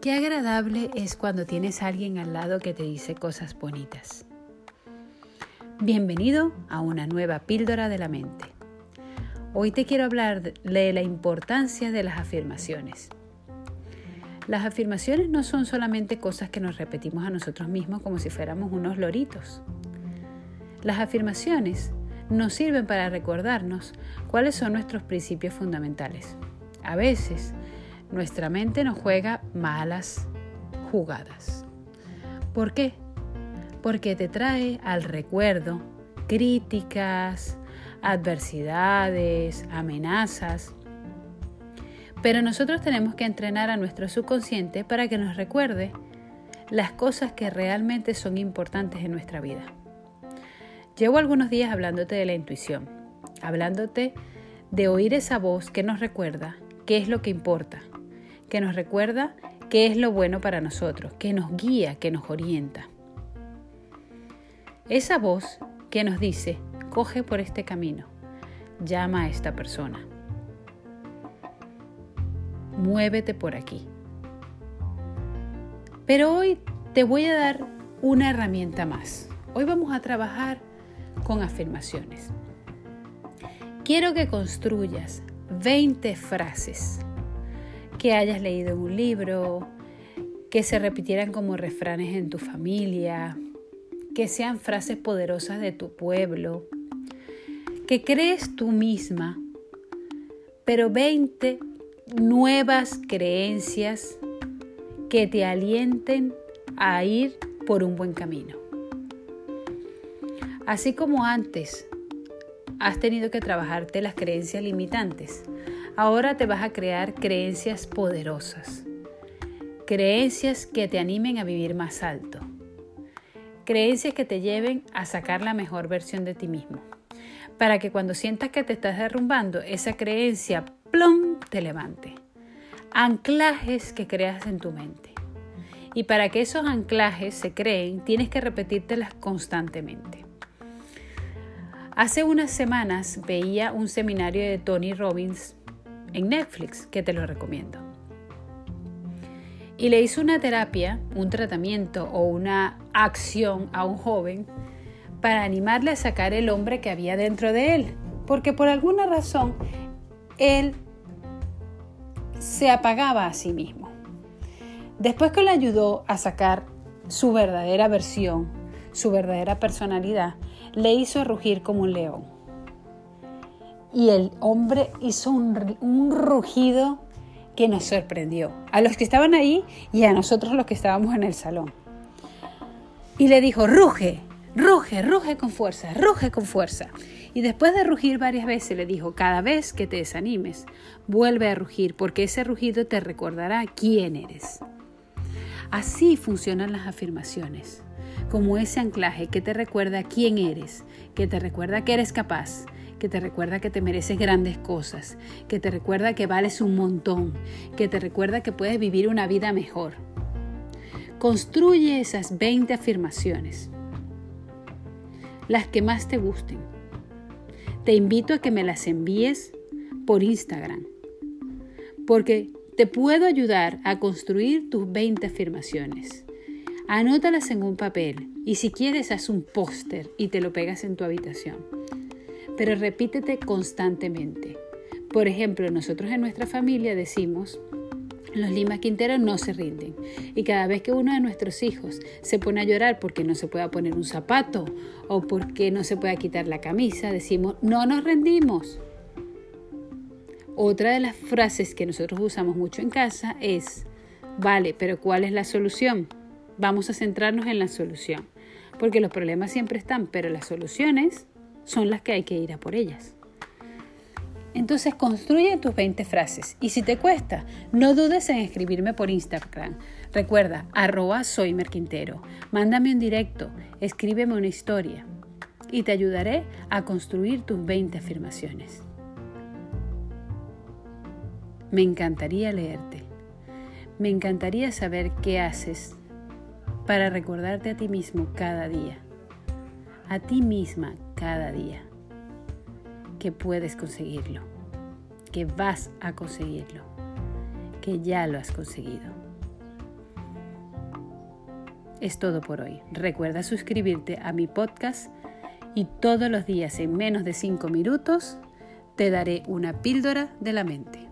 Qué agradable es cuando tienes a alguien al lado que te dice cosas bonitas. Bienvenido a una nueva píldora de la mente. Hoy te quiero hablar de la importancia de las afirmaciones. Las afirmaciones no son solamente cosas que nos repetimos a nosotros mismos como si fuéramos unos loritos. Las afirmaciones nos sirven para recordarnos cuáles son nuestros principios fundamentales. A veces nuestra mente nos juega malas jugadas. ¿Por qué? Porque te trae al recuerdo críticas, adversidades, amenazas. Pero nosotros tenemos que entrenar a nuestro subconsciente para que nos recuerde las cosas que realmente son importantes en nuestra vida. Llevo algunos días hablándote de la intuición, hablándote de oír esa voz que nos recuerda qué es lo que importa, que nos recuerda qué es lo bueno para nosotros, que nos guía, que nos orienta. Esa voz que nos dice, coge por este camino, llama a esta persona, muévete por aquí. Pero hoy te voy a dar una herramienta más. Hoy vamos a trabajar con afirmaciones. Quiero que construyas 20 frases que hayas leído en un libro, que se repitieran como refranes en tu familia, que sean frases poderosas de tu pueblo, que crees tú misma, pero 20 nuevas creencias que te alienten a ir por un buen camino. Así como antes has tenido que trabajarte las creencias limitantes, Ahora te vas a crear creencias poderosas, creencias que te animen a vivir más alto, creencias que te lleven a sacar la mejor versión de ti mismo, para que cuando sientas que te estás derrumbando, esa creencia, plom, te levante. Anclajes que creas en tu mente. Y para que esos anclajes se creen, tienes que repetírtelas constantemente. Hace unas semanas veía un seminario de Tony Robbins en Netflix, que te lo recomiendo. Y le hizo una terapia, un tratamiento o una acción a un joven para animarle a sacar el hombre que había dentro de él, porque por alguna razón él se apagaba a sí mismo. Después que le ayudó a sacar su verdadera versión, su verdadera personalidad, le hizo rugir como un león y el hombre hizo un, rugido que nos sorprendió, a los que estaban ahí y a nosotros los que estábamos en el salón. Y le dijo, ruge, ruge, ruge con fuerza, ruge con fuerza. Y después de rugir varias veces le dijo, cada vez que te desanimes, vuelve a rugir, porque ese rugido te recordará quién eres. Así funcionan las afirmaciones, como ese anclaje que te recuerda quién eres, que te recuerda que eres capaz, que te recuerda que te mereces grandes cosas, que te recuerda que vales un montón, que te recuerda que puedes vivir una vida mejor. Construye esas 20 afirmaciones, las que más te gusten. Te invito a que me las envíes por Instagram, porque te puedo ayudar a construir tus 20 afirmaciones. Anótalas en un papel y si quieres haz un póster y te lo pegas en tu habitación pero repítete constantemente. Por ejemplo, nosotros en nuestra familia decimos, los Lima Quinteros no se rinden. Y cada vez que uno de nuestros hijos se pone a llorar porque no se pueda poner un zapato o porque no se pueda quitar la camisa, decimos, no nos rendimos. Otra de las frases que nosotros usamos mucho en casa es, vale, pero ¿cuál es la solución? Vamos a centrarnos en la solución. Porque los problemas siempre están, pero las soluciones son las que hay que ir a por ellas. Entonces construye tus 20 frases y si te cuesta, no dudes en escribirme por Instagram. Recuerda, arroba soy Merquintero. Mándame un directo, escríbeme una historia y te ayudaré a construir tus 20 afirmaciones. Me encantaría leerte. Me encantaría saber qué haces para recordarte a ti mismo cada día, a ti misma cada día que puedes conseguirlo, que vas a conseguirlo, que ya lo has conseguido. es todo por hoy. Recuerda suscribirte a mi podcast y todos los días en menos de 5 minutos te daré una píldora de la mente.